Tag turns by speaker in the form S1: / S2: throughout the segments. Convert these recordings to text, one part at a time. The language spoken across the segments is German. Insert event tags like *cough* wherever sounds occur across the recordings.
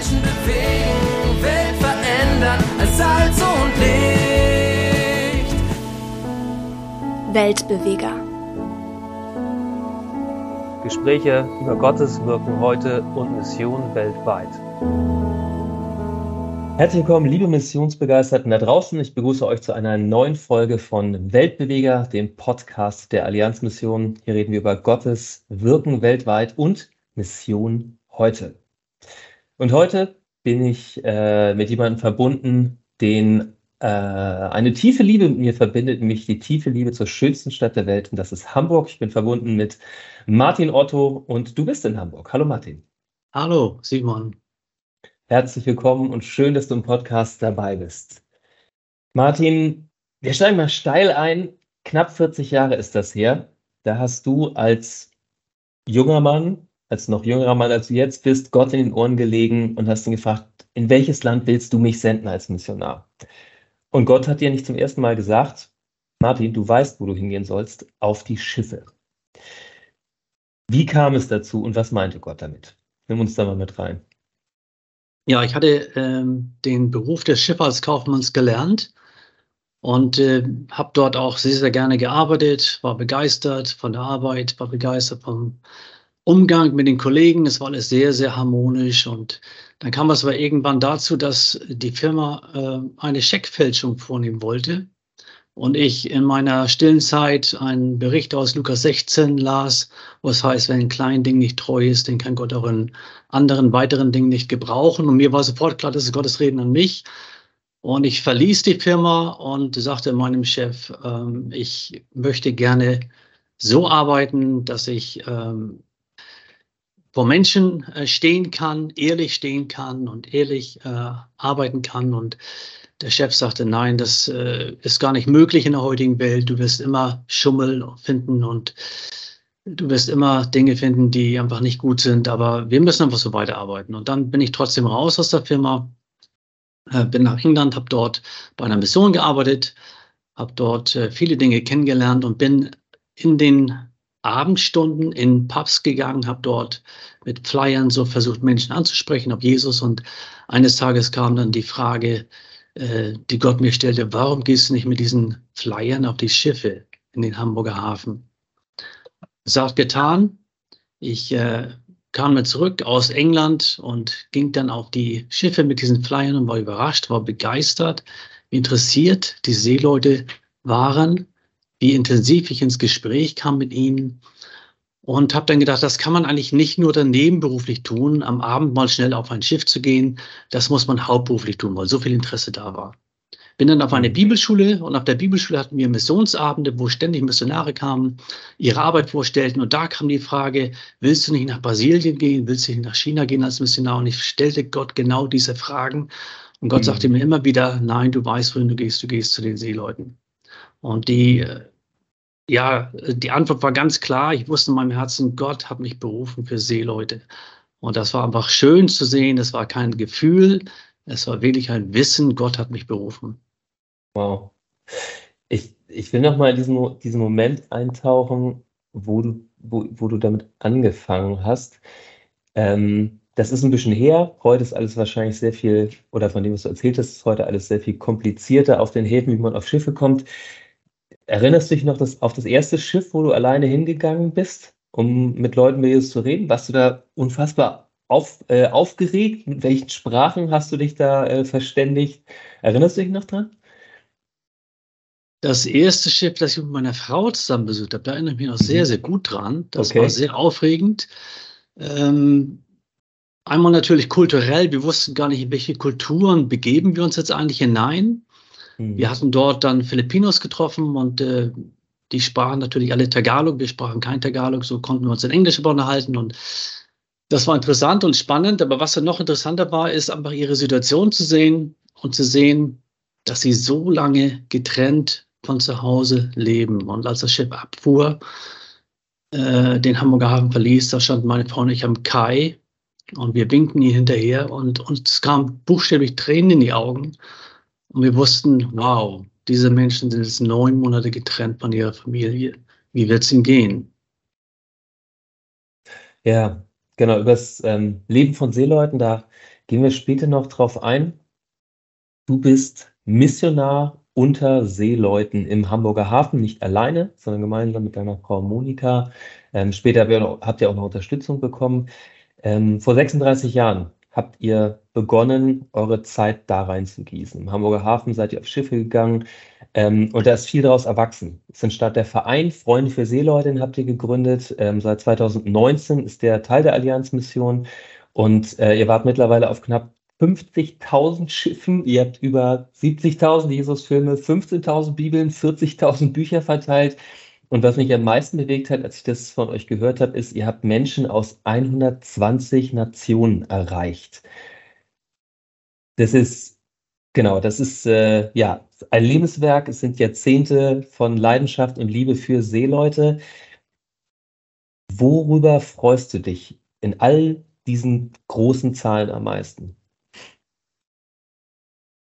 S1: Menschen bewegen, Welt verändern als Salz und Licht.
S2: Weltbeweger.
S3: Gespräche über Gottes Wirken heute und Mission weltweit. Herzlich willkommen, liebe Missionsbegeisterten da draußen. Ich begrüße euch zu einer neuen Folge von Weltbeweger, dem Podcast der Allianzmission. Hier reden wir über Gottes Wirken weltweit und Mission heute. Und heute bin ich äh, mit jemandem verbunden, den äh, eine tiefe Liebe mit mir verbindet, nämlich die tiefe Liebe zur schönsten Stadt der Welt. Und das ist Hamburg. Ich bin verbunden mit Martin Otto und du bist in Hamburg. Hallo Martin.
S4: Hallo Simon.
S3: Herzlich willkommen und schön, dass du im Podcast dabei bist. Martin, wir steigen mal steil ein. Knapp 40 Jahre ist das her. Da hast du als junger Mann, als noch jüngerer Mann, als du jetzt bist, Gott in den Ohren gelegen und hast ihn gefragt, in welches Land willst du mich senden als Missionar? Und Gott hat dir nicht zum ersten Mal gesagt, Martin, du weißt, wo du hingehen sollst, auf die Schiffe. Wie kam es dazu und was meinte Gott damit? Nimm uns da mal mit rein.
S4: Ja, ich hatte ähm, den Beruf des Schifffahrtskaufmanns gelernt und äh, habe dort auch sehr, sehr gerne gearbeitet, war begeistert von der Arbeit, war begeistert vom Umgang mit den Kollegen. Es war alles sehr, sehr harmonisch und dann kam es aber irgendwann dazu, dass die Firma äh, eine Scheckfälschung vornehmen wollte und ich in meiner stillen Zeit einen Bericht aus Lukas 16 las, was heißt, wenn ein kleines Ding nicht treu ist, den kann Gott auch in anderen weiteren Dingen nicht gebrauchen. Und mir war sofort klar, das ist Gottes Reden an mich. Und ich verließ die Firma und sagte meinem Chef, ähm, ich möchte gerne so arbeiten, dass ich ähm, vor Menschen äh, stehen kann, ehrlich stehen kann und ehrlich äh, arbeiten kann. Und der Chef sagte, nein, das äh, ist gar nicht möglich in der heutigen Welt. Du wirst immer Schummel finden und du wirst immer Dinge finden, die einfach nicht gut sind. Aber wir müssen einfach so weiterarbeiten. Und dann bin ich trotzdem raus aus der Firma, äh, bin nach England, habe dort bei einer Mission gearbeitet, habe dort äh, viele Dinge kennengelernt und bin in den Abendstunden in Pubs gegangen, habe dort mit Flyern so versucht, Menschen anzusprechen auf Jesus. Und eines Tages kam dann die Frage, äh, die Gott mir stellte, warum gehst du nicht mit diesen Flyern auf die Schiffe in den Hamburger Hafen? Sagt getan. Ich äh, kam mir zurück aus England und ging dann auf die Schiffe mit diesen Flyern und war überrascht, war begeistert, interessiert die Seeleute waren, wie intensiv ich ins Gespräch kam mit ihnen und habe dann gedacht, das kann man eigentlich nicht nur daneben beruflich tun, am Abend mal schnell auf ein Schiff zu gehen. Das muss man hauptberuflich tun, weil so viel Interesse da war. Bin dann auf eine mhm. Bibelschule und auf der Bibelschule hatten wir Missionsabende, wo ständig Missionare kamen, ihre Arbeit vorstellten und da kam die Frage, willst du nicht nach Brasilien gehen, willst du nicht nach China gehen als Missionar? Und ich stellte Gott genau diese Fragen und Gott mhm. sagte mir immer wieder, nein, du weißt, wohin du gehst, du gehst zu den Seeleuten. Und die äh, ja, die Antwort war ganz klar. Ich wusste in meinem Herzen, Gott hat mich berufen für Seeleute. Und das war einfach schön zu sehen. Es war kein Gefühl, es war wirklich ein Wissen, Gott hat mich berufen.
S3: Wow. Ich, ich will nochmal in diesen, diesen Moment eintauchen, wo du, wo, wo du damit angefangen hast. Ähm, das ist ein bisschen her. Heute ist alles wahrscheinlich sehr viel, oder von dem, was du erzählt hast, ist heute alles sehr viel komplizierter auf den Häfen, wie man auf Schiffe kommt. Erinnerst du dich noch das, auf das erste Schiff, wo du alleine hingegangen bist, um mit Leuten mit Jesus zu reden? Warst du da unfassbar auf, äh, aufgeregt? Mit welchen Sprachen hast du dich da äh, verständigt? Erinnerst du dich noch dran?
S4: Das erste Schiff, das ich mit meiner Frau zusammen besucht habe, da erinnere ich mich noch sehr, mhm. sehr gut dran. Das okay. war sehr aufregend. Ähm, einmal natürlich kulturell. Wir wussten gar nicht, in welche Kulturen begeben wir uns jetzt eigentlich hinein. Mhm. Wir hatten dort dann Filipinos getroffen und äh, die sprachen natürlich alle Tagalog, wir sprachen kein Tagalog, so konnten wir uns in Englisch unterhalten und das war interessant und spannend, aber was dann noch interessanter war, ist einfach ihre Situation zu sehen und zu sehen, dass sie so lange getrennt von zu Hause leben. Und als das Schiff abfuhr, äh, den Hamburger Hafen verließ, da stand meine Frau und ich am Kai und wir winkten ihr hinterher und uns kam buchstäblich Tränen in die Augen, und wir wussten, wow, diese Menschen sind jetzt neun Monate getrennt von ihrer Familie. Wie wird es ihnen gehen?
S3: Ja, genau, über das ähm, Leben von Seeleuten, da gehen wir später noch drauf ein. Du bist Missionar unter Seeleuten im Hamburger Hafen, nicht alleine, sondern gemeinsam mit deiner Frau Monika. Ähm, später habt ihr auch noch Unterstützung bekommen. Ähm, vor 36 Jahren habt ihr begonnen, eure Zeit da reinzugießen. Im Hamburger Hafen seid ihr auf Schiffe gegangen ähm, und da ist viel daraus erwachsen. Es entstand der Verein Freunde für Seeleute, den habt ihr gegründet. Ähm, seit 2019 ist der Teil der Allianzmission und äh, ihr wart mittlerweile auf knapp 50.000 Schiffen, ihr habt über 70.000 Jesus-Filme, 15.000 Bibeln, 40.000 Bücher verteilt. Und was mich am meisten bewegt hat, als ich das von euch gehört habe, ist, ihr habt Menschen aus 120 Nationen erreicht. Das ist, genau, das ist äh, ja ein Lebenswerk. Es sind Jahrzehnte von Leidenschaft und Liebe für Seeleute. Worüber freust du dich in all diesen großen Zahlen am meisten?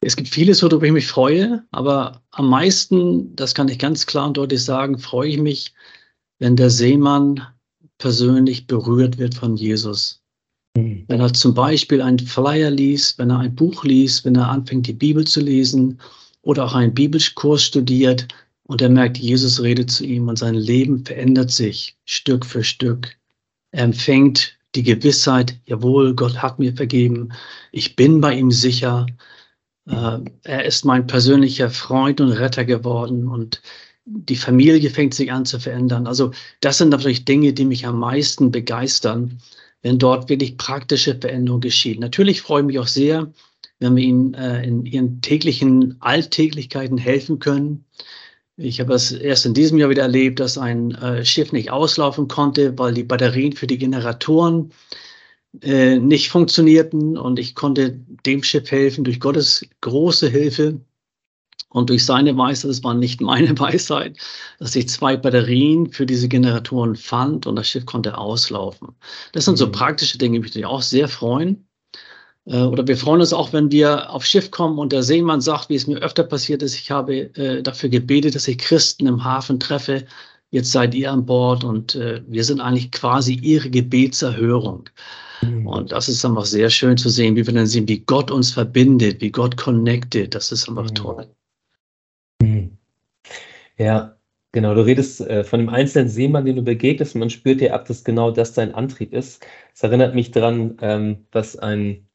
S4: Es gibt vieles, worüber ich mich freue, aber am meisten, das kann ich ganz klar und deutlich sagen, freue ich mich, wenn der Seemann persönlich berührt wird von Jesus. Mhm. Wenn er zum Beispiel einen Flyer liest, wenn er ein Buch liest, wenn er anfängt, die Bibel zu lesen oder auch einen Bibelkurs studiert und er merkt, Jesus redet zu ihm und sein Leben verändert sich Stück für Stück. Er empfängt die Gewissheit, jawohl, Gott hat mir vergeben, ich bin bei ihm sicher, er ist mein persönlicher Freund und Retter geworden und die Familie fängt sich an zu verändern. Also das sind natürlich Dinge, die mich am meisten begeistern, wenn dort wirklich praktische Veränderung geschieht. Natürlich freue ich mich auch sehr, wenn wir ihnen äh, in ihren täglichen Alltäglichkeiten helfen können. Ich habe es erst in diesem Jahr wieder erlebt, dass ein äh, Schiff nicht auslaufen konnte, weil die Batterien für die Generatoren äh, nicht funktionierten und ich konnte dem Schiff helfen durch Gottes große Hilfe und durch seine Weisheit, das war nicht meine *laughs* Weisheit, dass ich zwei Batterien für diese Generatoren fand und das Schiff konnte auslaufen. Das sind so mhm. praktische Dinge, die mich auch sehr freuen. Äh, oder wir freuen uns auch, wenn wir aufs Schiff kommen und der Seemann sagt, wie es mir öfter passiert ist, ich habe äh, dafür gebetet, dass ich Christen im Hafen treffe. Jetzt seid ihr an Bord und äh, wir sind eigentlich quasi ihre Gebetserhörung. Mhm. Und das ist einfach sehr schön zu sehen, wie wir dann sehen, wie Gott uns verbindet, wie Gott connected. Das ist einfach mhm. toll.
S3: Mhm. Ja, genau. Du redest äh, von dem einzelnen Seemann, den du begegnest. Man spürt dir ab, dass genau das dein Antrieb ist. Es erinnert mich daran, ähm, was ein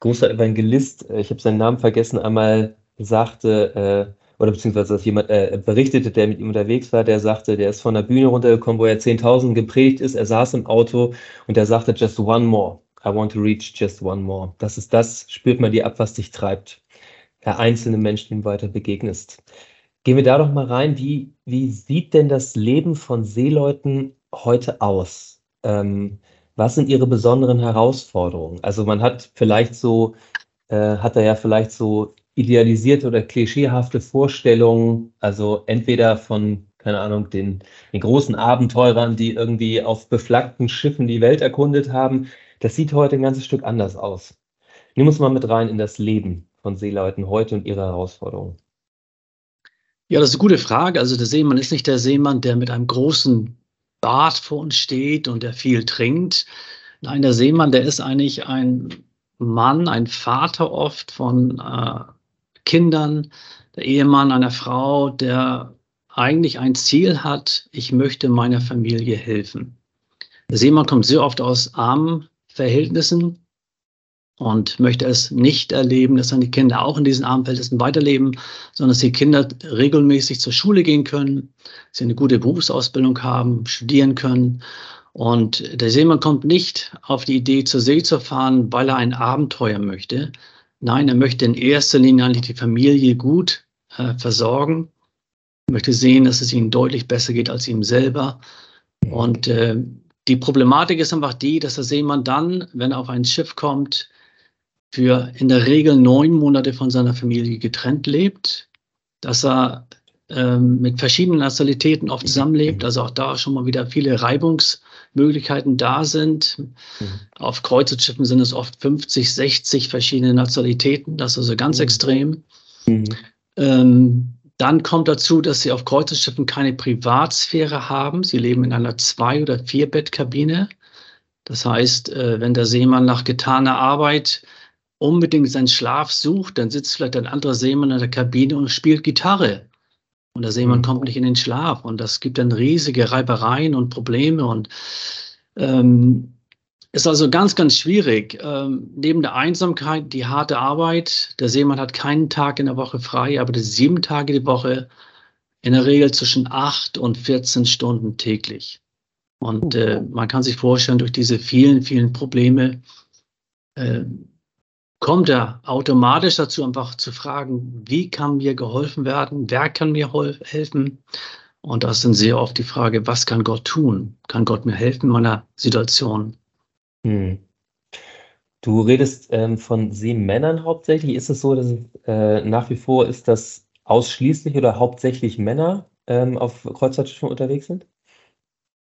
S3: großer Evangelist, äh, ich habe seinen Namen vergessen, einmal sagte, äh, oder beziehungsweise dass jemand äh, berichtete, der mit ihm unterwegs war, der sagte, der ist von der Bühne runtergekommen, wo er 10.000 gepredigt ist, er saß im Auto und er sagte, just one more. I want to reach just one more. Das ist das, spürt man dir ab, was dich treibt. Der einzelne Mensch, dem weiter begegnest. Gehen wir da doch mal rein. Wie, wie sieht denn das Leben von Seeleuten heute aus? Ähm, was sind ihre besonderen Herausforderungen? Also man hat vielleicht so, äh, hat er ja vielleicht so idealisierte oder klischeehafte Vorstellungen, also entweder von, keine Ahnung, den, den großen Abenteurern, die irgendwie auf beflaggten Schiffen die Welt erkundet haben. Das sieht heute ein ganzes Stück anders aus. Nimm uns mal mit rein in das Leben von Seeleuten heute und ihre Herausforderungen.
S4: Ja, das ist eine gute Frage. Also der Seemann ist nicht der Seemann, der mit einem großen Bart vor uns steht und der viel trinkt. Nein, der Seemann, der ist eigentlich ein Mann, ein Vater oft von äh, Kindern, der Ehemann einer Frau, der eigentlich ein Ziel hat, ich möchte meiner Familie helfen. Der Seemann kommt sehr oft aus armen Verhältnissen und möchte es nicht erleben, dass seine Kinder auch in diesen armen Verhältnissen weiterleben, sondern dass die Kinder regelmäßig zur Schule gehen können, sie eine gute Berufsausbildung haben, studieren können. Und der Seemann kommt nicht auf die Idee, zur See zu fahren, weil er ein Abenteuer möchte, Nein, er möchte in erster Linie eigentlich die Familie gut äh, versorgen. Er möchte sehen, dass es ihnen deutlich besser geht als ihm selber. Und äh, die Problematik ist einfach die, dass der Seemann dann, wenn er auf ein Schiff kommt, für in der Regel neun Monate von seiner Familie getrennt lebt, dass er ähm, mit verschiedenen Nationalitäten oft zusammenlebt, also auch da schon mal wieder viele Reibungs- Möglichkeiten da sind. Mhm. Auf Kreuzfahrtschiffen sind es oft 50, 60 verschiedene Nationalitäten. Das ist also ganz mhm. extrem. Mhm. Ähm, dann kommt dazu, dass sie auf Kreuzfahrtschiffen keine Privatsphäre haben. Sie leben in einer Zwei- oder Vierbettkabine. Das heißt, äh, wenn der Seemann nach getaner Arbeit unbedingt seinen Schlaf sucht, dann sitzt vielleicht ein anderer Seemann in der Kabine und spielt Gitarre. Und der Seemann mhm. kommt nicht in den Schlaf. Und das gibt dann riesige Reibereien und Probleme. Und ähm, ist also ganz, ganz schwierig. Ähm, neben der Einsamkeit, die harte Arbeit, der Seemann hat keinen Tag in der Woche frei, aber sieben Tage die Woche in der Regel zwischen acht und 14 Stunden täglich. Und äh, man kann sich vorstellen, durch diese vielen, vielen Probleme äh, kommt er automatisch dazu, einfach zu fragen, wie kann mir geholfen werden, wer kann mir helfen. Und das dann sehr oft die Frage, was kann Gott tun? Kann Gott mir helfen in meiner Situation?
S3: Hm. Du redest ähm, von Seemännern hauptsächlich. Ist es so, dass äh, nach wie vor ist, dass ausschließlich oder hauptsächlich Männer ähm, auf Kreuzfahrtschiffen unterwegs sind?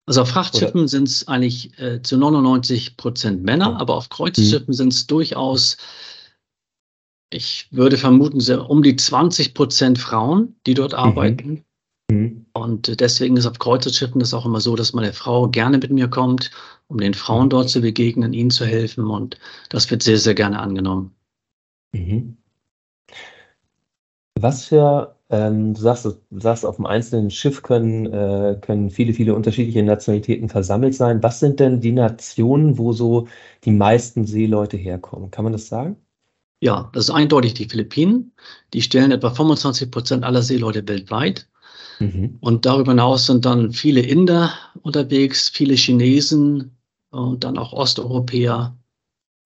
S4: Also auf Frachtschiffen sind es eigentlich äh, zu 99 Prozent Männer, oh. aber auf Kreuzschiffen hm. sind es durchaus, ich würde vermuten, um die 20 Prozent Frauen, die dort mhm. arbeiten. Mhm. Und deswegen ist auf Kreuzfahrtschiffen das auch immer so, dass meine Frau gerne mit mir kommt, um den Frauen dort zu begegnen, ihnen zu helfen. Und das wird sehr, sehr gerne angenommen.
S3: Mhm. Was für, ähm, du, sagst, du sagst, auf einem einzelnen Schiff können, äh, können viele, viele unterschiedliche Nationalitäten versammelt sein. Was sind denn die Nationen, wo so die meisten Seeleute herkommen? Kann man das sagen?
S4: Ja, das ist eindeutig die Philippinen. Die stellen etwa 25 Prozent aller Seeleute weltweit. Mhm. Und darüber hinaus sind dann viele Inder unterwegs, viele Chinesen und dann auch Osteuropäer.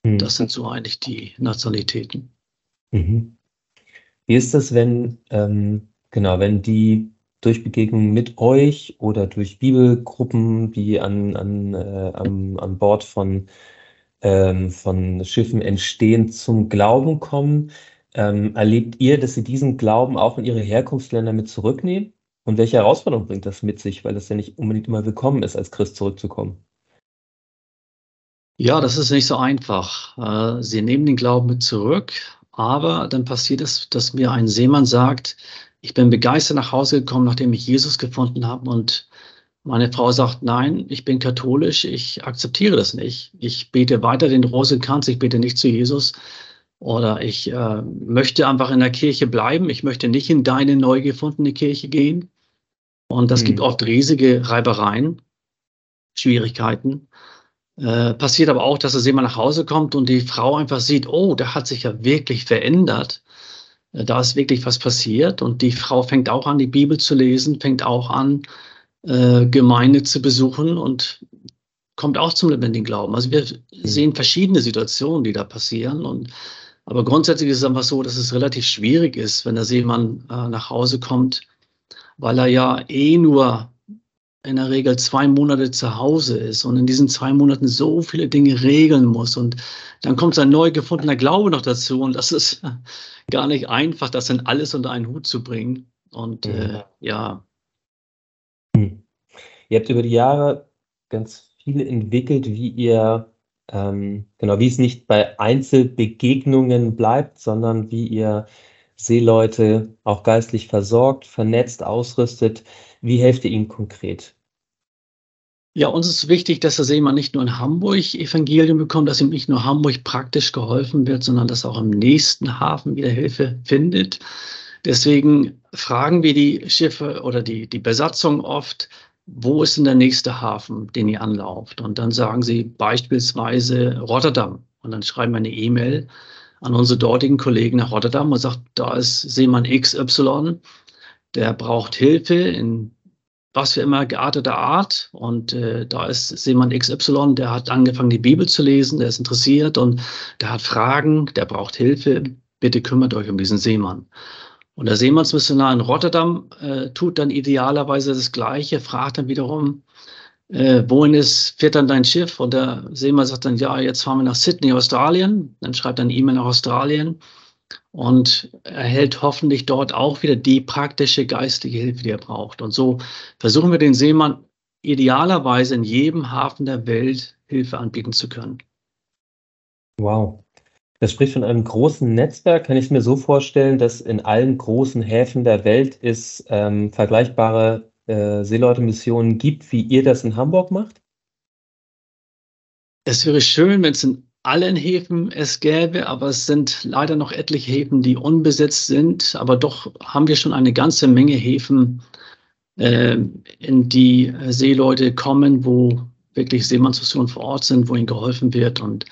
S4: Mhm. Das sind so eigentlich die Nationalitäten.
S3: Mhm. Wie ist das, wenn, ähm, genau, wenn die durch Begegnungen mit euch oder durch Bibelgruppen, die an, an, äh, an, an Bord von, ähm, von Schiffen entstehen, zum Glauben kommen? Ähm, erlebt ihr, dass sie diesen Glauben auch in ihre Herkunftsländer mit zurücknehmen? Und welche Herausforderung bringt das mit sich, weil das ja nicht unbedingt immer willkommen ist, als Christ zurückzukommen?
S4: Ja, das ist nicht so einfach. Äh, sie nehmen den Glauben mit zurück, aber dann passiert es, dass mir ein Seemann sagt, ich bin begeistert nach Hause gekommen, nachdem ich Jesus gefunden habe und meine Frau sagt, nein, ich bin katholisch, ich akzeptiere das nicht. Ich bete weiter den Rosenkranz, ich bete nicht zu Jesus. Oder ich äh, möchte einfach in der Kirche bleiben, ich möchte nicht in deine neu gefundene Kirche gehen. Und das mhm. gibt oft riesige Reibereien, Schwierigkeiten. Äh, passiert aber auch, dass das jemand nach Hause kommt und die Frau einfach sieht, oh, der hat sich ja wirklich verändert. Äh, da ist wirklich was passiert. Und die Frau fängt auch an, die Bibel zu lesen, fängt auch an, äh, Gemeinde zu besuchen und kommt auch zum lebendigen Glauben. Also wir mhm. sehen verschiedene Situationen, die da passieren. Und, aber grundsätzlich ist es einfach so, dass es relativ schwierig ist, wenn da jemand äh, nach Hause kommt, weil er ja eh nur in der Regel zwei Monate zu Hause ist und in diesen zwei Monaten so viele Dinge regeln muss. Und dann kommt sein neu gefundener Glaube noch dazu. Und das ist *laughs* gar nicht einfach, das dann alles unter einen Hut zu bringen. Und mhm. äh, ja.
S3: Hm. Ihr habt über die Jahre ganz viel entwickelt, wie ihr, ähm, genau, wie es nicht bei Einzelbegegnungen bleibt, sondern wie ihr Seeleute auch geistlich versorgt, vernetzt, ausrüstet. Wie helft ihr ihnen konkret?
S4: Ja, uns ist wichtig, dass der Seemann nicht nur in Hamburg Evangelium bekommt, dass ihm nicht nur Hamburg praktisch geholfen wird, sondern dass er auch im nächsten Hafen wieder Hilfe findet. Deswegen fragen wir die Schiffe oder die, die Besatzung oft, wo ist denn der nächste Hafen, den ihr anlauft? Und dann sagen sie beispielsweise Rotterdam. Und dann schreiben wir eine E-Mail an unsere dortigen Kollegen nach Rotterdam und sagt, da ist Seemann XY, der braucht Hilfe in was für immer gearteter Art. Und äh, da ist Seemann XY, der hat angefangen, die Bibel zu lesen, der ist interessiert und der hat Fragen, der braucht Hilfe. Bitte kümmert euch um diesen Seemann. Und der Seemannsmissionar in Rotterdam äh, tut dann idealerweise das Gleiche, fragt dann wiederum, äh, wohin ist, fährt dann dein Schiff? Und der Seemann sagt dann, ja, jetzt fahren wir nach Sydney, Australien. Dann schreibt er eine E-Mail nach Australien und erhält hoffentlich dort auch wieder die praktische geistige Hilfe, die er braucht. Und so versuchen wir den Seemann idealerweise in jedem Hafen der Welt Hilfe anbieten zu können.
S3: Wow. Das spricht von einem großen Netzwerk. Kann ich es mir so vorstellen, dass in allen großen Häfen der Welt es ähm, vergleichbare äh, Seeleute-Missionen gibt, wie ihr das in Hamburg macht?
S4: Es wäre schön, wenn es in allen Häfen es gäbe, aber es sind leider noch etliche Häfen, die unbesetzt sind. Aber doch haben wir schon eine ganze Menge Häfen, äh, in die Seeleute kommen, wo wirklich Seemannsmissionen vor Ort sind, wo ihnen geholfen wird. Und,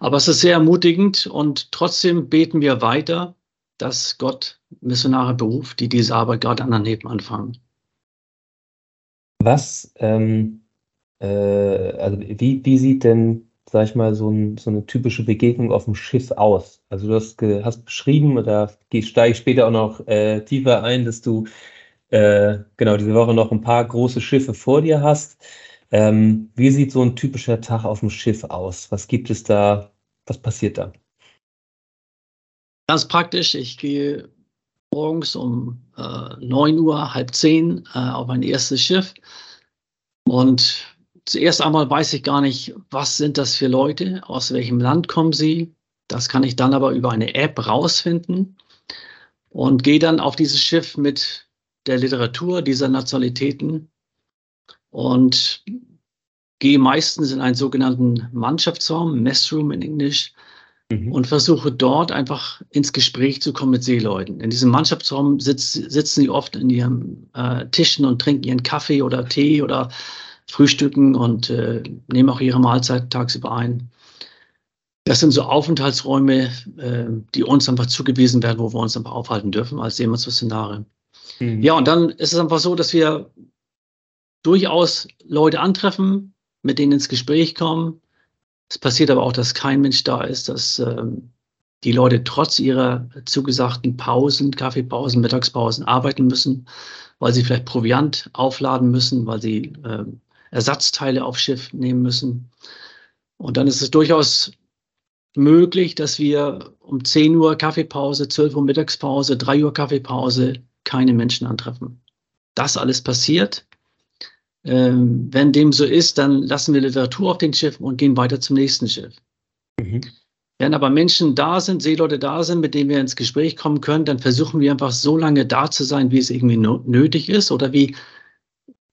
S4: aber es ist sehr ermutigend und trotzdem beten wir weiter, dass Gott Missionare beruft, die diese Arbeit gerade an den Häfen anfangen.
S3: Was, ähm, äh, also wie, wie sieht denn sag ich mal, so, ein, so eine typische Begegnung auf dem Schiff aus? Also du hast, hast beschrieben, oder steige ich später auch noch äh, tiefer ein, dass du äh, genau diese Woche noch ein paar große Schiffe vor dir hast. Ähm, wie sieht so ein typischer Tag auf dem Schiff aus? Was gibt es da? Was passiert da?
S4: Ganz praktisch, ich gehe morgens um äh, 9 Uhr, halb zehn äh, auf mein erstes Schiff und zuerst einmal weiß ich gar nicht, was sind das für Leute, aus welchem Land kommen sie. Das kann ich dann aber über eine App rausfinden und gehe dann auf dieses Schiff mit der Literatur dieser Nationalitäten und gehe meistens in einen sogenannten Mannschaftsraum, Messroom in Englisch, mhm. und versuche dort einfach ins Gespräch zu kommen mit Seeleuten. In diesem Mannschaftsraum sitz, sitzen sie oft in ihren äh, Tischen und trinken ihren Kaffee oder Tee oder frühstücken und äh, nehmen auch ihre Mahlzeit tagsüber ein. Das sind so Aufenthaltsräume, äh, die uns einfach zugewiesen werden, wo wir uns einfach aufhalten dürfen als Seemannsmissionare. Mhm. Ja, und dann ist es einfach so, dass wir durchaus Leute antreffen, mit denen ins Gespräch kommen. Es passiert aber auch, dass kein Mensch da ist, dass ähm, die Leute trotz ihrer zugesagten Pausen, Kaffeepausen, Mittagspausen arbeiten müssen, weil sie vielleicht Proviant aufladen müssen, weil sie äh, Ersatzteile aufs Schiff nehmen müssen. Und dann ist es durchaus möglich, dass wir um 10 Uhr Kaffeepause, 12 Uhr Mittagspause, 3 Uhr Kaffeepause keine Menschen antreffen. Das alles passiert. Ähm, wenn dem so ist, dann lassen wir Literatur auf den Schiffen und gehen weiter zum nächsten Schiff. Mhm. Wenn aber Menschen da sind, Seeleute da sind, mit denen wir ins Gespräch kommen können, dann versuchen wir einfach so lange da zu sein, wie es irgendwie nötig ist oder wie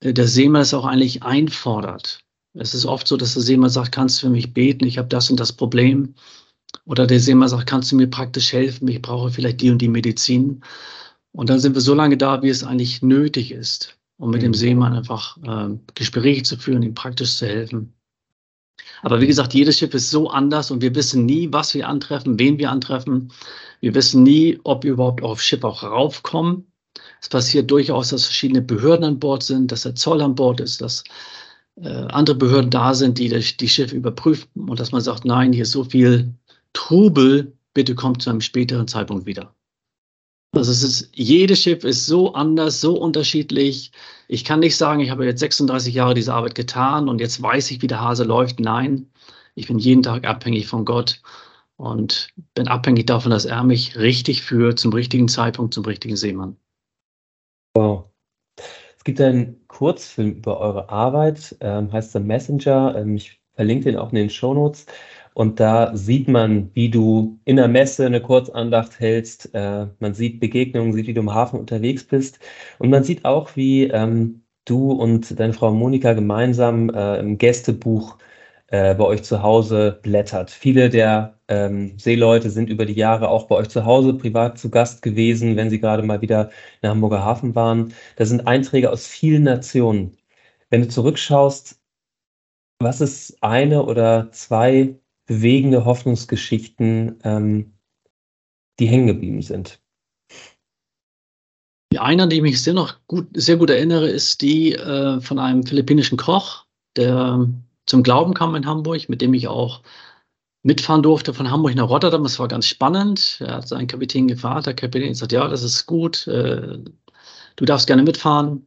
S4: der Seemann es auch eigentlich einfordert. Es ist oft so, dass der Seemann sagt, kannst du für mich beten, ich habe das und das Problem. Oder der Seemann sagt, kannst du mir praktisch helfen, ich brauche vielleicht die und die Medizin. Und dann sind wir so lange da, wie es eigentlich nötig ist, um mit mhm. dem Seemann einfach äh, Gespräche zu führen, ihm praktisch zu helfen. Aber wie gesagt, jedes Schiff ist so anders und wir wissen nie, was wir antreffen, wen wir antreffen. Wir wissen nie, ob wir überhaupt auf Schiff auch raufkommen. Es passiert durchaus, dass verschiedene Behörden an Bord sind, dass der Zoll an Bord ist, dass äh, andere Behörden da sind, die das, die Schiffe überprüfen und dass man sagt, nein, hier ist so viel Trubel, bitte kommt zu einem späteren Zeitpunkt wieder. Also es ist, jedes Schiff ist so anders, so unterschiedlich. Ich kann nicht sagen, ich habe jetzt 36 Jahre diese Arbeit getan und jetzt weiß ich, wie der Hase läuft. Nein, ich bin jeden Tag abhängig von Gott und bin abhängig davon, dass er mich richtig führt, zum richtigen Zeitpunkt, zum richtigen Seemann.
S3: Wow. Es gibt einen Kurzfilm über eure Arbeit, ähm, heißt The Messenger. Ähm, ich verlinke den auch in den Show Notes. Und da sieht man, wie du in der Messe eine Kurzandacht hältst. Äh, man sieht Begegnungen, sieht, wie du im Hafen unterwegs bist. Und man sieht auch, wie ähm, du und deine Frau Monika gemeinsam äh, im Gästebuch äh, bei euch zu Hause blättert. Viele der ähm, Seeleute sind über die Jahre auch bei euch zu Hause privat zu Gast gewesen, wenn sie gerade mal wieder in Hamburger Hafen waren. Da sind Einträge aus vielen Nationen. Wenn du zurückschaust, was ist eine oder zwei bewegende Hoffnungsgeschichten, ähm, die hängen geblieben sind?
S4: Die eine, an die ich mich sehr, noch gut, sehr gut erinnere, ist die äh, von einem philippinischen Koch, der zum Glauben kam in Hamburg, mit dem ich auch mitfahren durfte von Hamburg nach Rotterdam. Das war ganz spannend. Er hat seinen Kapitän gefragt. Der Kapitän sagt, ja, das ist gut. Äh, du darfst gerne mitfahren.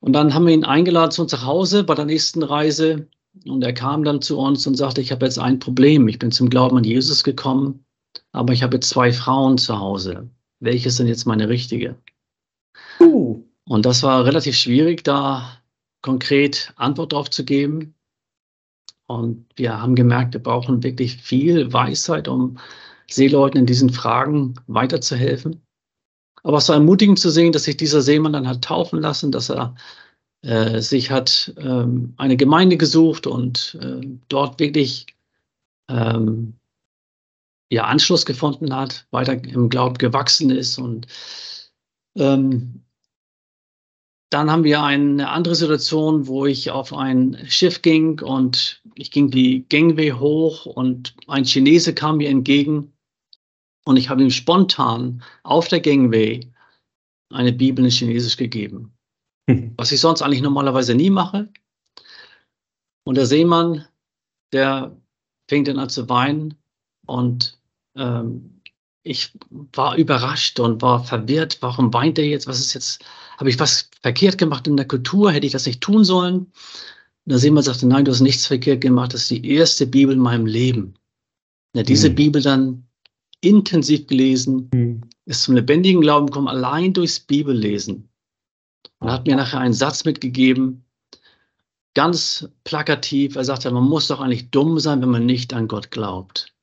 S4: Und dann haben wir ihn eingeladen zu uns nach Hause bei der nächsten Reise. Und er kam dann zu uns und sagte, ich habe jetzt ein Problem. Ich bin zum Glauben an Jesus gekommen, aber ich habe jetzt zwei Frauen zu Hause. Welche sind jetzt meine richtige? Uh. Und das war relativ schwierig, da konkret Antwort drauf zu geben. Und wir haben gemerkt, wir brauchen wirklich viel Weisheit, um Seeleuten in diesen Fragen weiterzuhelfen. Aber es war ermutigend zu sehen, dass sich dieser Seemann dann hat taufen lassen, dass er äh, sich hat ähm, eine Gemeinde gesucht und äh, dort wirklich ähm, ja, Anschluss gefunden hat, weiter im Glauben gewachsen ist. Und ähm, dann haben wir eine andere Situation, wo ich auf ein Schiff ging und ich ging die Gangway hoch und ein Chinese kam mir entgegen und ich habe ihm spontan auf der Gangway eine Bibel in Chinesisch gegeben. Was ich sonst eigentlich normalerweise nie mache. Und der Seemann, der fing dann an zu weinen und ähm, ich war überrascht und war verwirrt. Warum weint er jetzt? Was ist jetzt? Habe ich was verkehrt gemacht in der Kultur? Hätte ich das nicht tun sollen? Und der Seemann sagte, nein, du hast nichts verkehrt gemacht. Das ist die erste Bibel in meinem Leben. Ja, diese mhm. Bibel dann intensiv gelesen, mhm. ist zum lebendigen Glauben gekommen, allein durchs Bibellesen. Und hat mir nachher einen Satz mitgegeben, ganz plakativ. Er sagte, man muss doch eigentlich dumm sein, wenn man nicht an Gott glaubt.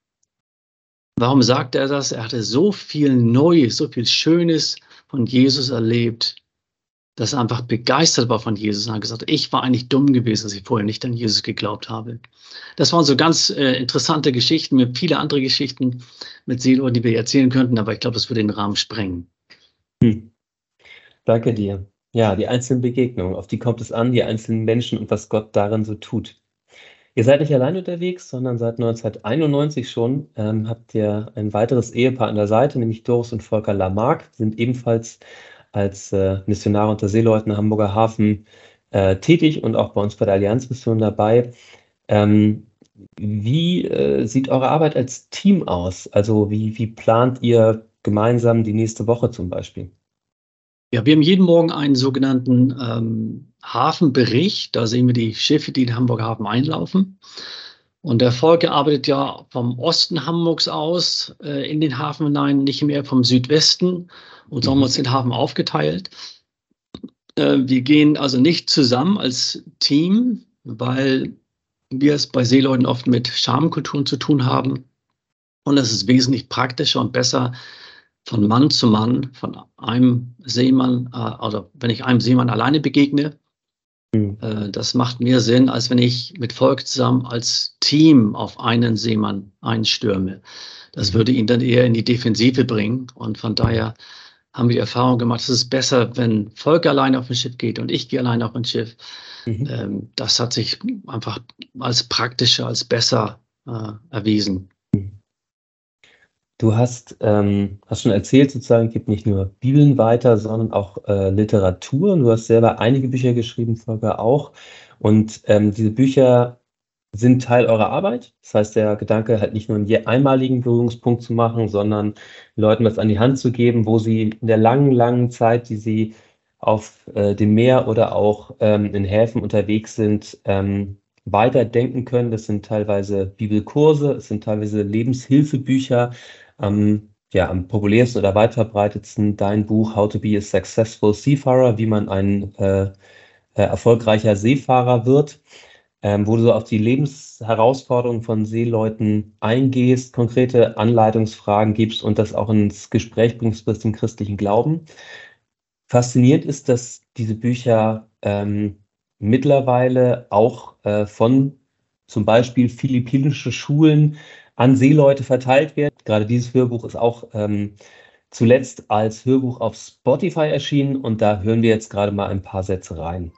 S4: Warum sagt er das? Er hatte so viel Neues, so viel Schönes von Jesus erlebt, dass er einfach begeistert war von Jesus und hat gesagt, ich war eigentlich dumm gewesen, dass ich vorher nicht an Jesus geglaubt habe. Das waren so ganz äh, interessante Geschichten, mit viele andere Geschichten mit Seelor, die wir erzählen könnten, aber ich glaube, das würde den Rahmen sprengen.
S3: Hm. Danke dir. Ja, die einzelnen Begegnungen, auf die kommt es an, die einzelnen Menschen und was Gott darin so tut. Ihr seid nicht allein unterwegs, sondern seit 1991 schon ähm, habt ihr ein weiteres Ehepaar an der Seite, nämlich Doris und Volker Lamarck, sind ebenfalls als äh, Missionare unter Seeleuten Hamburger Hafen äh, tätig und auch bei uns bei der Allianzmission dabei. Ähm, wie äh, sieht eure Arbeit als Team aus? Also wie, wie plant ihr gemeinsam die nächste Woche zum Beispiel?
S4: Ja, wir haben jeden Morgen einen sogenannten ähm, Hafenbericht. Da sehen wir die Schiffe, die in Hamburger Hafen einlaufen. Und der Volker arbeitet ja vom Osten Hamburgs aus äh, in den Hafen hinein, nicht mehr vom Südwesten. Und so haben wir uns den Hafen aufgeteilt. Äh, wir gehen also nicht zusammen als Team, weil wir es bei Seeleuten oft mit Schamkulturen zu tun haben. Und es ist wesentlich praktischer und besser, von Mann zu Mann, von einem Seemann, äh, also wenn ich einem Seemann alleine begegne, mhm. äh, das macht mehr Sinn, als wenn ich mit Volk zusammen als Team auf einen Seemann einstürme. Das mhm. würde ihn dann eher in die Defensive bringen. Und von daher haben wir die Erfahrung gemacht, es ist besser, wenn Volk alleine auf ein Schiff geht und ich gehe alleine auf ein Schiff. Mhm. Ähm, das hat sich einfach als praktischer, als besser äh, erwiesen.
S3: Du hast, ähm, hast schon erzählt, sozusagen, gibt nicht nur Bibeln weiter, sondern auch äh, Literatur. Und du hast selber einige Bücher geschrieben, Volker auch. Und ähm, diese Bücher sind Teil eurer Arbeit. Das heißt, der Gedanke halt nicht nur einen einmaligen Berührungspunkt zu machen, sondern Leuten was an die Hand zu geben, wo sie in der langen, langen Zeit, die sie auf äh, dem Meer oder auch ähm, in Häfen unterwegs sind, ähm, weiterdenken können. Das sind teilweise Bibelkurse, es sind teilweise Lebenshilfebücher, am, ja, am populärsten oder weit verbreitetsten dein Buch How to be a Successful Seafarer, wie man ein äh, äh, erfolgreicher Seefahrer wird, ähm, wo du so auf die Lebensherausforderungen von Seeleuten eingehst, konkrete Anleitungsfragen gibst und das auch ins Gespräch bringst mit dem christlichen Glauben. Faszinierend ist, dass diese Bücher ähm, mittlerweile auch äh, von zum Beispiel philippinische Schulen an Seeleute verteilt wird. Gerade dieses Hörbuch ist auch ähm, zuletzt als Hörbuch auf Spotify erschienen und da hören wir jetzt gerade mal ein paar Sätze rein.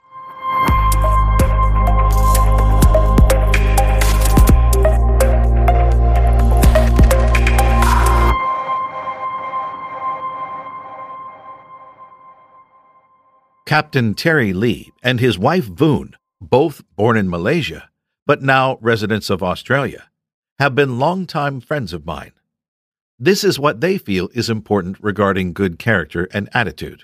S2: Captain Terry Lee and his wife Voon, both born in Malaysia, but now residents of Australia, have been longtime friends of mine. This is what they feel is important regarding good character and attitude.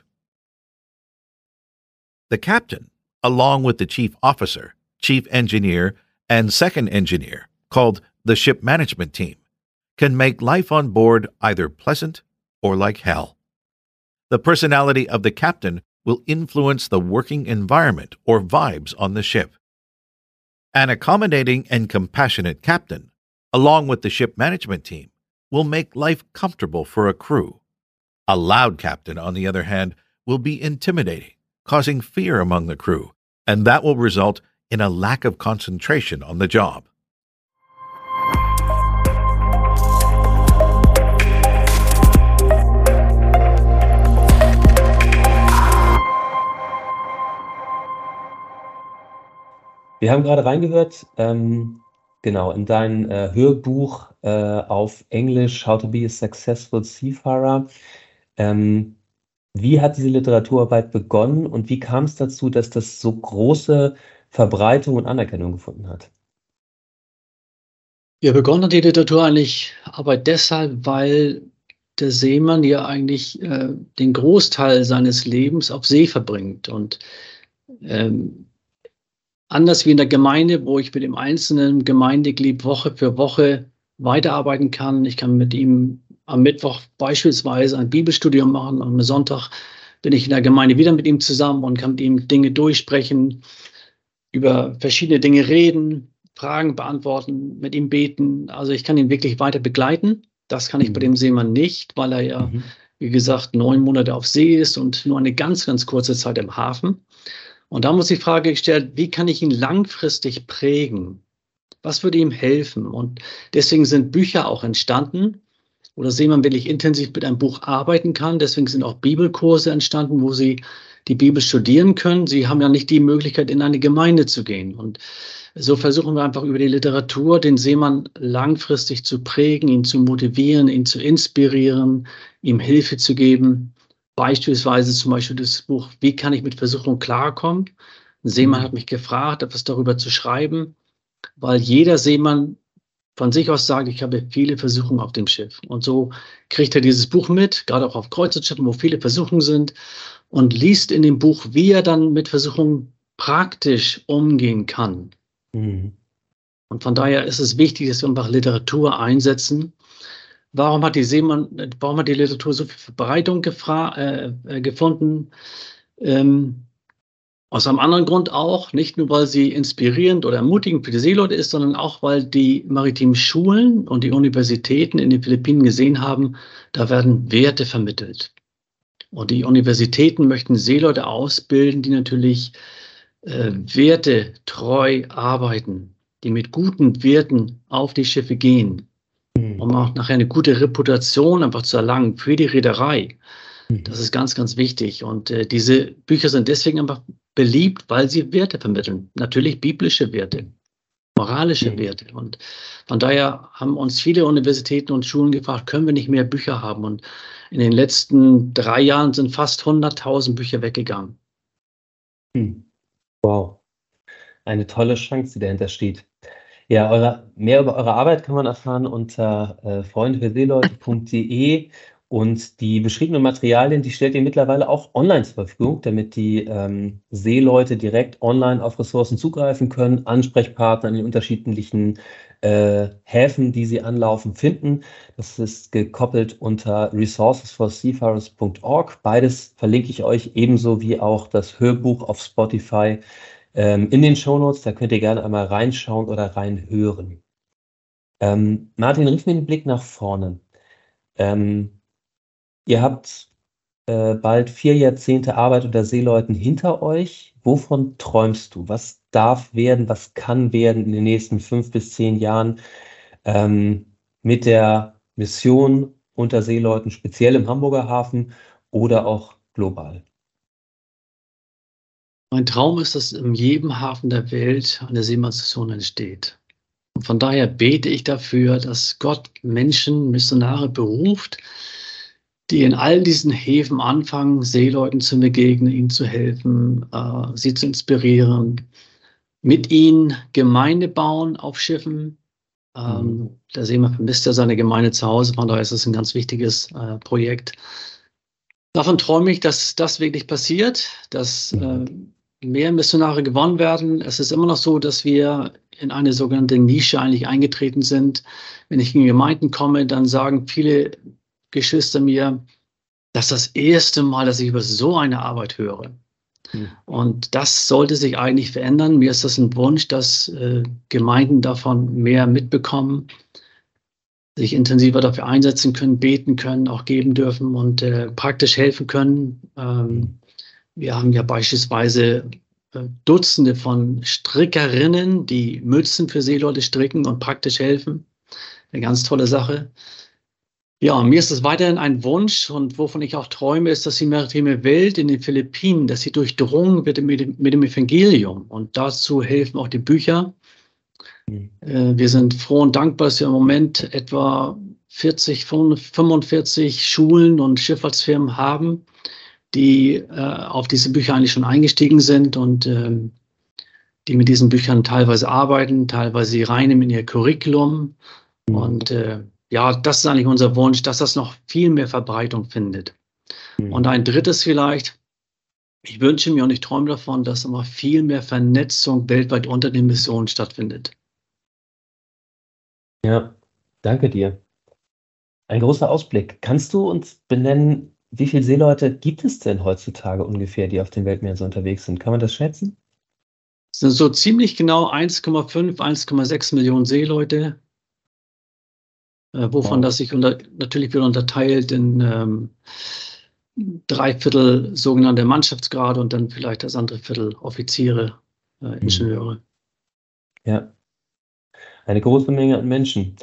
S2: The captain, along with the chief officer, chief engineer, and second engineer, called the ship management team, can make life on board either pleasant or like hell. The personality of the captain will influence the working environment or vibes on the ship. An accommodating and compassionate captain along with the ship management team, will make life comfortable for a crew. A loud captain, on the other hand, will be intimidating, causing fear among the crew, and that will result in a lack of concentration on the job.
S3: Wir haben gerade reingehört, ähm, genau, in dein äh, Hörbuch äh, auf Englisch, How to be a Successful Seafarer. Ähm, wie hat diese Literaturarbeit begonnen und wie kam es dazu, dass das so große Verbreitung und Anerkennung gefunden hat?
S4: Ja, begonnen hat die Literatur eigentlich aber deshalb, weil der Seemann ja eigentlich äh, den Großteil seines Lebens auf See verbringt. Und ähm, anders wie in der Gemeinde, wo ich mit dem einzelnen Gemeindeglied Woche für Woche weiterarbeiten kann. Ich kann mit ihm am Mittwoch beispielsweise ein Bibelstudium machen. Am Sonntag bin ich in der Gemeinde wieder mit ihm zusammen und kann mit ihm Dinge durchsprechen, über verschiedene Dinge reden, Fragen beantworten, mit ihm beten. Also ich kann ihn wirklich weiter begleiten. Das kann ich mhm. bei dem Seemann nicht, weil er ja, mhm. wie gesagt, neun Monate auf See ist und nur eine ganz, ganz kurze Zeit im Hafen. Und da muss die Frage gestellt, wie kann ich ihn langfristig prägen? Was würde ihm helfen? Und deswegen sind Bücher auch entstanden, oder Seemann wirklich intensiv mit einem Buch arbeiten kann. Deswegen sind auch Bibelkurse entstanden, wo Sie die Bibel studieren können. Sie haben ja nicht die Möglichkeit, in eine Gemeinde zu gehen. Und so versuchen wir einfach über die Literatur den Seemann langfristig zu prägen, ihn zu motivieren, ihn zu inspirieren, ihm Hilfe zu geben. Beispielsweise zum Beispiel das Buch Wie kann ich mit Versuchung klarkommen? Ein Seemann hat mich gefragt, etwas darüber zu schreiben, weil jeder Seemann von sich aus sagt, ich habe viele Versuchungen auf dem Schiff. Und so kriegt er dieses Buch mit, gerade auch auf Kreuzfahrtschiffen, wo viele Versuchungen sind, und liest in dem Buch, wie er dann mit Versuchungen praktisch umgehen kann. Mhm. Und von daher ist es wichtig, dass wir einfach Literatur einsetzen. Warum hat die Seemann, warum hat die Literatur so viel Verbreitung äh, äh, gefunden? Ähm, aus einem anderen Grund auch, nicht nur weil sie inspirierend oder ermutigend für die Seeleute ist, sondern auch weil die maritimen Schulen und die Universitäten in den Philippinen gesehen haben, da werden Werte vermittelt. Und die Universitäten möchten Seeleute ausbilden, die natürlich äh, wertetreu arbeiten, die mit guten Werten auf die Schiffe gehen. Um auch nachher eine gute Reputation einfach zu erlangen für die Reederei. Mhm. Das ist ganz, ganz wichtig. Und äh, diese Bücher sind deswegen einfach beliebt, weil sie Werte vermitteln. Natürlich biblische Werte, moralische mhm. Werte. Und von daher haben uns viele Universitäten und Schulen gefragt, können wir nicht mehr Bücher haben? Und in den letzten drei Jahren sind fast 100.000 Bücher weggegangen.
S3: Hm. Wow. Eine tolle Chance, die dahinter steht. Ja, eure, mehr über eure Arbeit kann man erfahren unter äh, freundefürseeleute.de und die beschriebenen Materialien, die stellt ihr mittlerweile auch online zur Verfügung, damit die ähm, Seeleute direkt online auf Ressourcen zugreifen können, Ansprechpartner in den unterschiedlichen äh, Häfen, die sie anlaufen, finden. Das ist gekoppelt unter resourcesforseafarers.org. Beides verlinke ich euch ebenso wie auch das Hörbuch auf Spotify ähm, in den Shownotes. Da könnt ihr gerne einmal reinschauen oder reinhören. Ähm, Martin, rief mir den Blick nach vorne. Ähm, Ihr habt äh, bald vier Jahrzehnte Arbeit unter Seeleuten hinter euch. Wovon träumst du? Was darf werden, was kann werden in den nächsten fünf bis zehn Jahren ähm, mit der Mission unter Seeleuten, speziell im Hamburger Hafen oder auch global?
S4: Mein Traum ist, dass in jedem Hafen der Welt eine Seemannsmission entsteht. Und von daher bete ich dafür, dass Gott Menschen, Missionare beruft, die in all diesen Häfen anfangen, Seeleuten zu begegnen, ihnen zu helfen, äh, sie zu inspirieren, mit ihnen Gemeinde bauen auf Schiffen. Ähm, mhm. Der Seemann vermisst ja seine Gemeinde zu Hause, von daher ist es ein ganz wichtiges äh, Projekt. Davon träume ich, dass das wirklich passiert, dass mhm. äh, mehr Missionare gewonnen werden. Es ist immer noch so, dass wir in eine sogenannte Nische eigentlich eingetreten sind. Wenn ich in Gemeinden komme, dann sagen viele Geschwister mir, das ist das erste Mal, dass ich über so eine Arbeit höre. Hm. Und das sollte sich eigentlich verändern. Mir ist das ein Wunsch, dass äh, Gemeinden davon mehr mitbekommen, sich intensiver dafür einsetzen können, beten können, auch geben dürfen und äh, praktisch helfen können. Ähm, hm. Wir haben ja beispielsweise äh, Dutzende von Strickerinnen, die Mützen für Seeleute stricken und praktisch helfen. Eine ganz tolle Sache. Ja, mir ist es weiterhin ein Wunsch und wovon ich auch träume, ist, dass die maritime Welt in den Philippinen, dass sie durchdrungen wird mit dem, mit dem Evangelium. Und dazu helfen auch die Bücher. Äh, wir sind froh und dankbar, dass wir im Moment etwa 40, 45 Schulen und Schifffahrtsfirmen haben, die äh, auf diese Bücher eigentlich schon eingestiegen sind und ähm, die mit diesen Büchern teilweise arbeiten, teilweise sie reinnehmen in ihr Curriculum. Mhm. Und äh, ja, das ist eigentlich unser Wunsch, dass das noch viel mehr Verbreitung findet. Mhm. Und ein drittes vielleicht, ich wünsche mir und ich träume davon, dass immer viel mehr Vernetzung weltweit unter den Missionen stattfindet.
S3: Ja, danke dir. Ein großer Ausblick. Kannst du uns benennen, wie viele Seeleute gibt es denn heutzutage ungefähr, die auf den Weltmeeren so unterwegs sind? Kann man das schätzen?
S4: Es sind so ziemlich genau 1,5, 1,6 Millionen Seeleute äh, wovon wow. das sich unter, natürlich wieder unterteilt in ähm, drei Viertel sogenannte Mannschaftsgrade und dann vielleicht das andere Viertel Offiziere, äh, mhm. Ingenieure.
S3: Ja, eine große Menge an Menschen.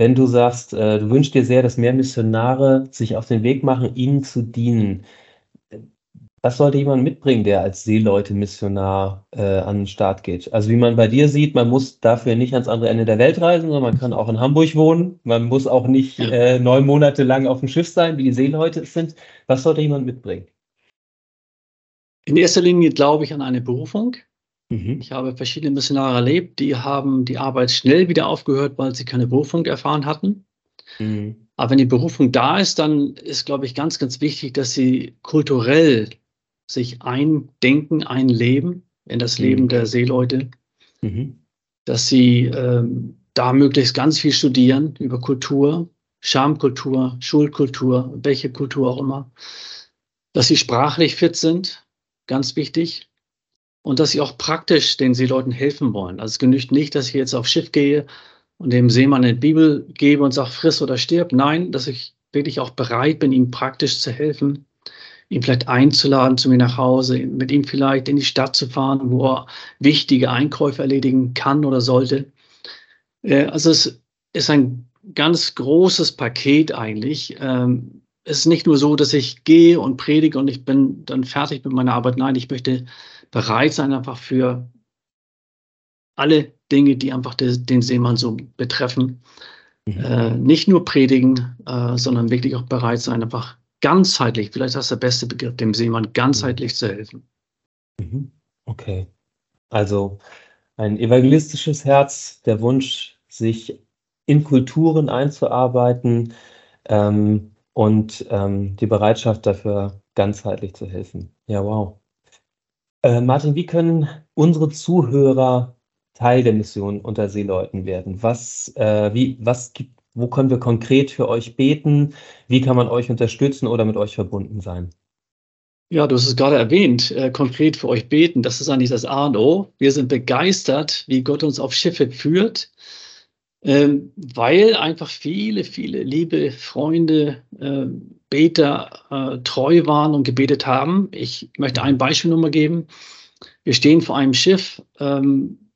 S3: Wenn du sagst, äh, du wünschst dir sehr, dass mehr Missionare sich auf den Weg machen, ihnen zu dienen, was sollte jemand mitbringen, der als Seeleute-Missionar äh, an den Start geht? Also wie man bei dir sieht, man muss dafür nicht ans andere Ende der Welt reisen, sondern man kann auch in Hamburg wohnen. Man muss auch nicht äh, neun Monate lang auf dem Schiff sein, wie die Seeleute es sind. Was sollte jemand mitbringen?
S4: In erster Linie glaube ich an eine Berufung. Mhm. Ich habe verschiedene Missionare erlebt, die haben die Arbeit schnell wieder aufgehört, weil sie keine Berufung erfahren hatten. Mhm. Aber wenn die Berufung da ist, dann ist, glaube ich, ganz, ganz wichtig, dass sie kulturell sich eindenken, einleben in das mhm. Leben der Seeleute, mhm. dass sie ähm, da möglichst ganz viel studieren über Kultur, Schamkultur, Schulkultur, welche Kultur auch immer, dass sie sprachlich fit sind, ganz wichtig, und dass sie auch praktisch den Seeleuten helfen wollen. Also es genügt nicht, dass ich jetzt aufs Schiff gehe und dem Seemann eine Bibel gebe und sage, friss oder stirb. Nein, dass ich wirklich auch bereit bin, ihm praktisch zu helfen ihn vielleicht einzuladen zu mir nach Hause, mit ihm vielleicht in die Stadt zu fahren, wo er wichtige Einkäufe erledigen kann oder sollte. Äh, also es ist ein ganz großes Paket eigentlich. Ähm, es ist nicht nur so, dass ich gehe und predige und ich bin dann fertig mit meiner Arbeit. Nein, ich möchte bereit sein einfach für alle Dinge, die einfach den Seemann so betreffen. Mhm. Äh, nicht nur predigen, äh, sondern wirklich auch bereit sein, einfach ganzheitlich, vielleicht ist das der beste Begriff, dem Seemann ganzheitlich zu helfen.
S3: Mhm. Okay. Also ein evangelistisches Herz, der Wunsch, sich in Kulturen einzuarbeiten ähm, und ähm, die Bereitschaft dafür, ganzheitlich zu helfen. Ja, wow. Äh, Martin, wie können unsere Zuhörer Teil der Mission unter Seeleuten werden? Was, äh, wie, was gibt wo können wir konkret für euch beten? Wie kann man euch unterstützen oder mit euch verbunden sein?
S4: Ja, du hast es gerade erwähnt, äh, konkret für euch beten. Das ist eigentlich das A und O. Wir sind begeistert, wie Gott uns auf Schiffe führt, ähm, weil einfach viele, viele liebe Freunde, äh, Beter äh, treu waren und gebetet haben. Ich möchte ein Beispiel nochmal geben. Wir stehen vor einem Schiff, ähm,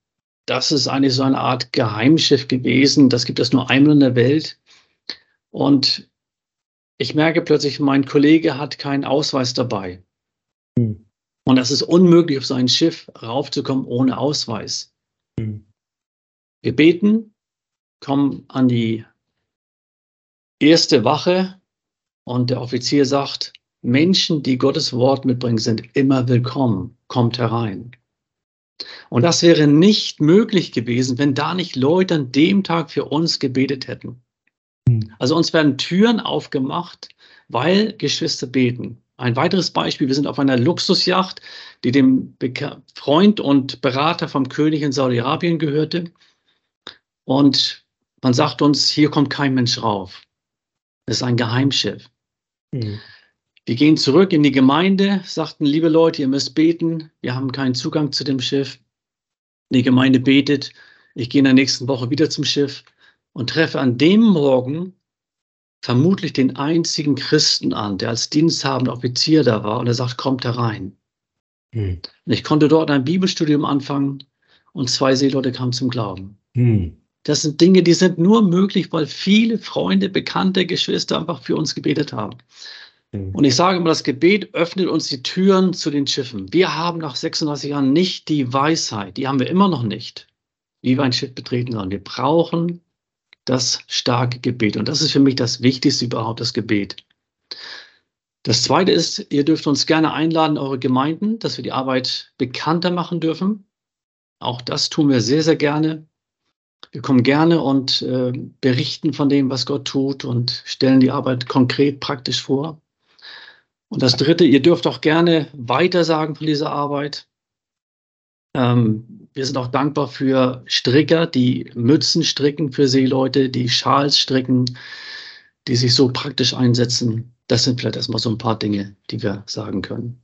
S4: das ist eigentlich so eine Art Geheimschiff gewesen. Das gibt es nur einmal in der Welt. Und ich merke plötzlich, mein Kollege hat keinen Ausweis dabei. Hm. Und es ist unmöglich, auf sein Schiff raufzukommen ohne Ausweis. Hm. Wir beten, kommen an die erste Wache und der Offizier sagt, Menschen, die Gottes Wort mitbringen, sind immer willkommen. Kommt herein. Und das wäre nicht möglich gewesen, wenn da nicht Leute an dem Tag für uns gebetet hätten. Hm. Also uns werden Türen aufgemacht, weil Geschwister beten. Ein weiteres Beispiel, wir sind auf einer Luxusjacht, die dem Freund und Berater vom König in Saudi-Arabien gehörte. Und man sagt uns, hier kommt kein Mensch rauf. Das ist ein Geheimschiff. Mhm. Wir gehen zurück in die Gemeinde, sagten, liebe Leute, ihr müsst beten. Wir haben keinen Zugang zu dem Schiff. Die Gemeinde betet. Ich gehe in der nächsten Woche wieder zum Schiff und treffe an dem Morgen vermutlich den einzigen Christen an, der als diensthabender Offizier da war und er sagt, kommt herein. Hm. Und ich konnte dort ein Bibelstudium anfangen und zwei Seeleute kamen zum Glauben. Hm. Das sind Dinge, die sind nur möglich, weil viele Freunde, Bekannte, Geschwister einfach für uns gebetet haben. Mhm. Und ich sage immer, das Gebet öffnet uns die Türen zu den Schiffen. Wir haben nach 36 Jahren nicht die Weisheit, die haben wir immer noch nicht, wie wir ein Schiff betreten sollen. Wir brauchen das starke Gebet. Und das ist für mich das Wichtigste überhaupt, das Gebet. Das Zweite ist, ihr dürft uns gerne einladen, eure Gemeinden, dass wir die Arbeit bekannter machen dürfen. Auch das tun wir sehr, sehr gerne. Wir kommen gerne und äh, berichten von dem, was Gott tut und stellen die Arbeit konkret, praktisch vor. Und das Dritte, ihr dürft auch gerne weitersagen von dieser Arbeit. Ähm, wir sind auch dankbar für Stricker, die Mützen stricken für Seeleute, die Schals stricken, die sich so praktisch einsetzen. Das sind vielleicht erstmal so ein paar Dinge, die wir sagen können.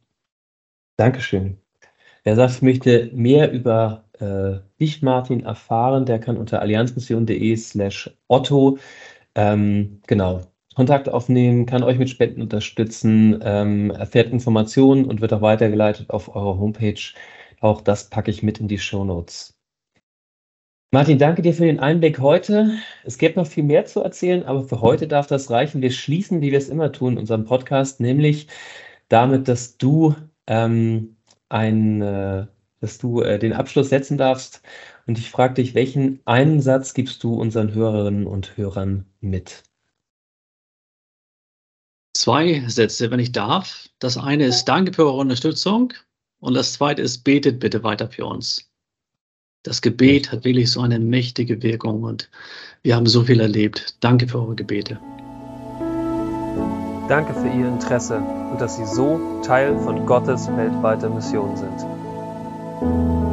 S3: Dankeschön. Wer sagt, möchte mehr über äh, dich, Martin, erfahren, der kann unter allianzmission.de slash Otto ähm, genau Kontakt aufnehmen, kann euch mit Spenden unterstützen, ähm, erfährt Informationen und wird auch weitergeleitet auf eure Homepage. Auch das packe ich mit in die Show Notes. Martin, danke dir für den Einblick heute. Es gibt noch viel mehr zu erzählen, aber für heute darf das reichen. Wir schließen, wie wir es immer tun in unserem Podcast, nämlich damit, dass du ähm, ein, äh, dass du äh, den Abschluss setzen darfst. Und ich frage dich, welchen einen Satz gibst du unseren Hörerinnen und Hörern mit?
S4: Zwei Sätze, wenn ich darf. Das eine ist Danke für eure Unterstützung und das zweite ist Betet bitte weiter für uns. Das Gebet hat wirklich so eine mächtige Wirkung und wir haben so viel erlebt. Danke für eure Gebete.
S5: Danke für Ihr Interesse und dass Sie so Teil von Gottes weltweiter Mission sind. Thank you.